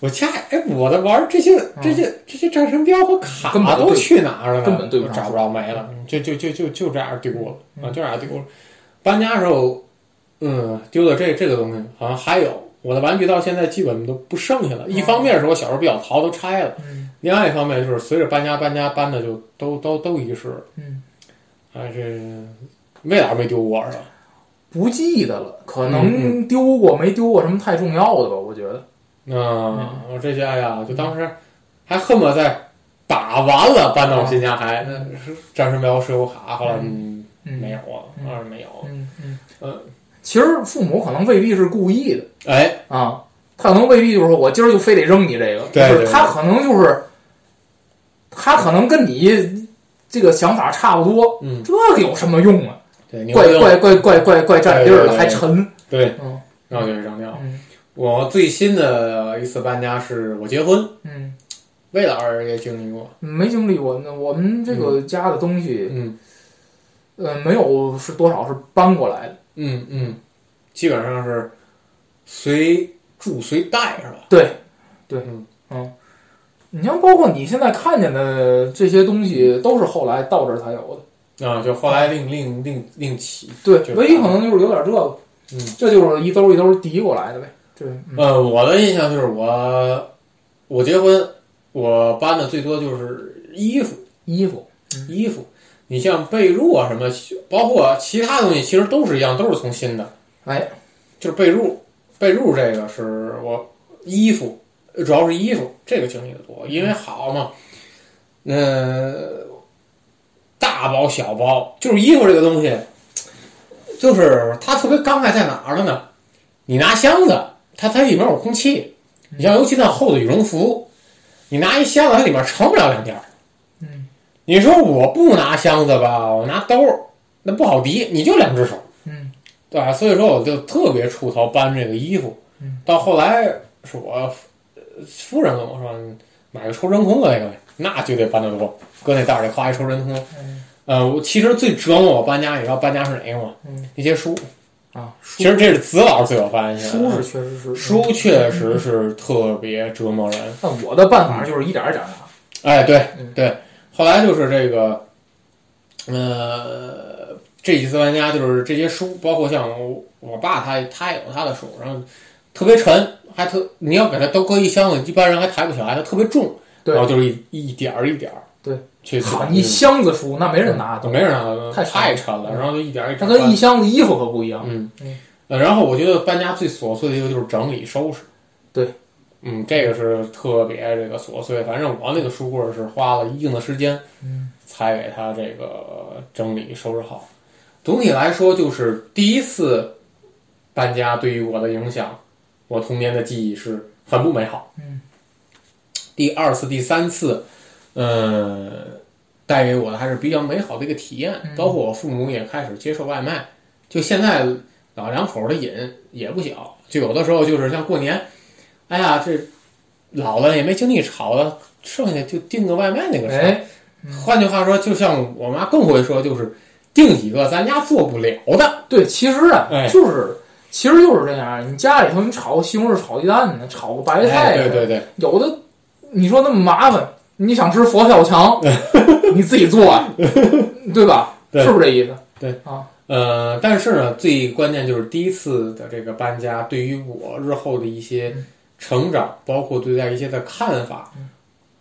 我家哎，我的玩这些这些这些战神标和卡都去哪儿了呢？根本对不找不着，没了，就就就就就这样丢了啊，嗯就这样丢了。搬家的时候，嗯，丢的这这个东西好像还有我的玩具到现在基本都不剩下了。一方面是我小时候比较淘，都拆了；嗯另外一方面就是随着搬家搬家搬的就都都都遗失了。嗯，啊，这没哪儿没丢过是吧？不记得了，可嗯能丢过没丢过什么太重要的吧，我觉得，啊，我这些哎呀，就当时还恨不得在打完了搬到新家还那是战神镖、水浒卡，后来嗯。嗯没有啊，嗯。当然没有。嗯嗯。呃，其实父母可能未必是故意的哎，啊，他可能未必就是说我今儿就非得扔你这个，对对不是他可能就是他可能跟你这个想法差不多，嗯，这个有什么用啊？对，你怪怪怪怪怪怪占地儿了，还沉。对，嗯然后就扔掉。嗯我最新的一次搬家是我结婚，嗯，魏老师也经历过。没经历过。那我们这个家的东西，嗯呃，没有是多少是搬过来的。嗯嗯，基本上是随住随带是吧？对，对，嗯嗯，你像包括你现在看见的这些东西，都是后来到这儿才有的。啊，就后来另另另另起。对，唯一可能就是有点这个，嗯，这就是一兜一兜递过来的呗。对，嗯呃，我的印象就是我我结婚，我搬的最多就是衣服，衣服，衣服。你像被褥啊什么，包括其他东西，其实都是一样，都是从新的。哎，就是被褥，被褥这个是我衣服，主要是衣服这个经历的多，因为好嘛，呃，大包小包，就是衣服这个东西，就是它特别尴尬在哪儿了呢？你拿箱子，它它里面有空气，你像尤其那厚的羽绒服，你拿一箱子，它里面盛不了两件儿。嗯，你说我不拿箱子吧，我拿兜儿，那不好提，你就两只手。嗯对吧？所以说我就特别出头搬这个衣服。嗯到后来是我呃夫人跟我说，买个抽真空的那个，那就得搬得多，搁那袋儿里夸一抽真空。嗯呃，我其实最折磨我搬家，你知道搬家是哪个吗？嗯那些书。啊，书其实这是子老师最有发现。书是确实是书确实是特别折磨人。但我的办法就是一点儿一点儿拿。哎，对嗯对，后来就是这个，呃，这几次搬家就是这些书，包括像我我爸他他也有他的书，然后特别沉，还特你要给他都搁一箱子，一般人还抬不起来，他特别重，对然后就是一一点儿一点儿，对，去好，一箱子书那没人拿，都没人拿，太太沉了，然后就一点儿一它点儿搬。跟一箱子衣服可不一样。嗯然后我觉得搬家最琐碎的一个就是整理收拾。对，嗯，这个是特别这个琐碎。反正我那个书柜是花了一定的时间，嗯，才给它这个整理收拾好。总体来说，就是第一次搬家对于我的影响，我童年的记忆是很不美好。嗯，第二次、第三次，呃，带给我的还是比较美好的一个体验。嗯包括我父母也开始接受外卖，就现在老两口的瘾也不小，就有的时候就是像过年，哎呀，这老了也没精力炒了，剩下就订个外卖那个事儿。哎，换句话说，就像我妈更会说，就是订几个咱家做不了的。对，其实啊，哎就是其实就是这样。你家里头你炒个西红柿炒鸡蛋呢，炒个白菜哎，对对对，有的你说那么麻烦，你想吃佛跳墙，你自己做啊，对吧？对是不是这意思？呃，但是呢，最关键就是第一次的这个搬家，对于我日后的一些成长，包括对待一些的看法，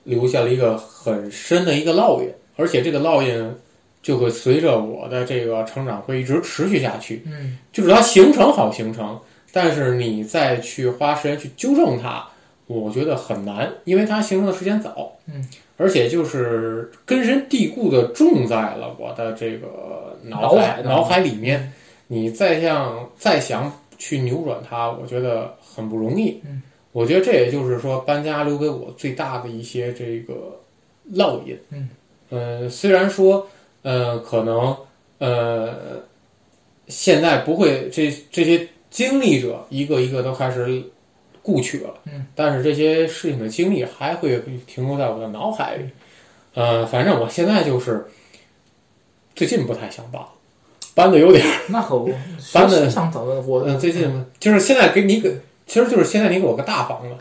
留下了一个很深的一个烙印，而且这个烙印就会随着我的这个成长会一直持续下去。嗯，就是它形成好形成，但是你再去花时间去纠正它，我觉得很难，因为它形成的时间早，嗯，而且就是根深蒂固的种在了我的这个脑海脑海里面，你再像再想去扭转它，我觉得很不容易，嗯，我觉得这也就是说搬家留给我最大的一些这个烙印，嗯，呃，虽然说呃可能呃。现在不会，这这些经历者一个一个都开始故去了，嗯，但是这些事情的经历还会停留在我的脑海里。呃，反正我现在就是最近不太想搬，搬的有点儿，那可不，搬的想怎么我嗯，最近就是现在给你给，其实就是现在你给我个大房子，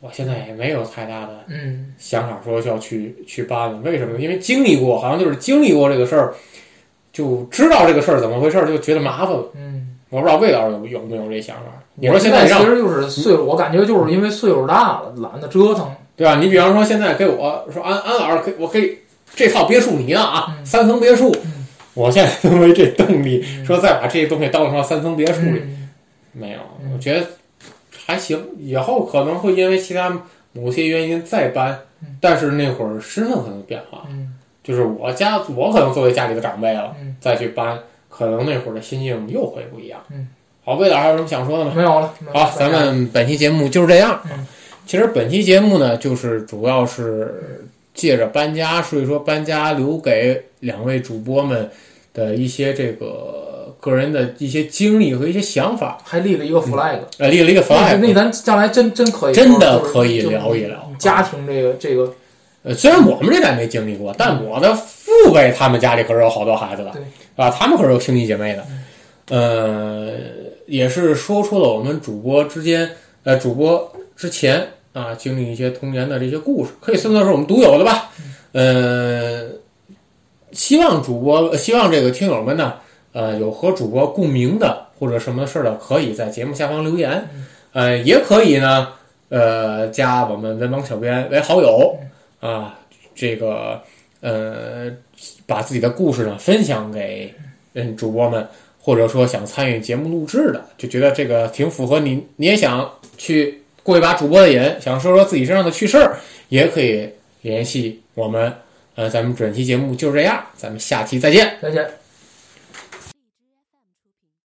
我现在也没有太大的嗯想法说要去去搬了。为什么呢？因为经历过，好像就是经历过这个事儿，就知道这个事儿怎么回事儿，就觉得麻烦了。嗯。我不知道魏老师有有没有这想法？你说现在让其实就是岁数，我感觉就是因为岁数大了，懒得折腾。对吧？你比方说现在给我说安安老师给我可以这套别墅你呢啊，嗯三层别墅，嗯我现在因为这动力嗯说再把这些东西倒腾到三层别墅里，嗯没有，嗯我觉得还行，以后可能会因为其他某些原因再搬嗯，但是那会儿身份可能变化，嗯就是我家我可能作为家里的长辈了，嗯再去搬，可能那会儿的心境又会不一样。嗯，好，魏导还有什么想说的吗？没有了。好，咱们本期节目就是这样。嗯其实本期节目呢，就是主要是借着搬家所以说搬家留给两位主播们的一些这个个人的一些经历和一些想法，还立了一个 flag，呃，立了一个 flag。那咱将来真真可以，真的可以聊一聊家庭这个这个，呃，虽然我们这代没经历过，但我的父辈他们家里可是有好多孩子的，对啊，他们可是有兄弟姐妹的，呃，也是说出了我们主播之间，呃，主播之前啊经历一些童年的这些故事，可以算作是我们独有的吧，呃，希望主播，呃希望这个听友们呢，呃，有和主播共鸣的或者什么事儿的，可以在节目下方留言，呃，也可以呢。呃，加我们文盲小编为好友。啊，这个呃，把自己的故事呢分享给嗯主播们，或者说想参与节目录制的，就觉得这个挺符合你，你也想去过一把主播的瘾，想说说自己身上的趣事儿，也可以联系我们。呃，咱们本期节目就是这样，咱们下期再见。再见。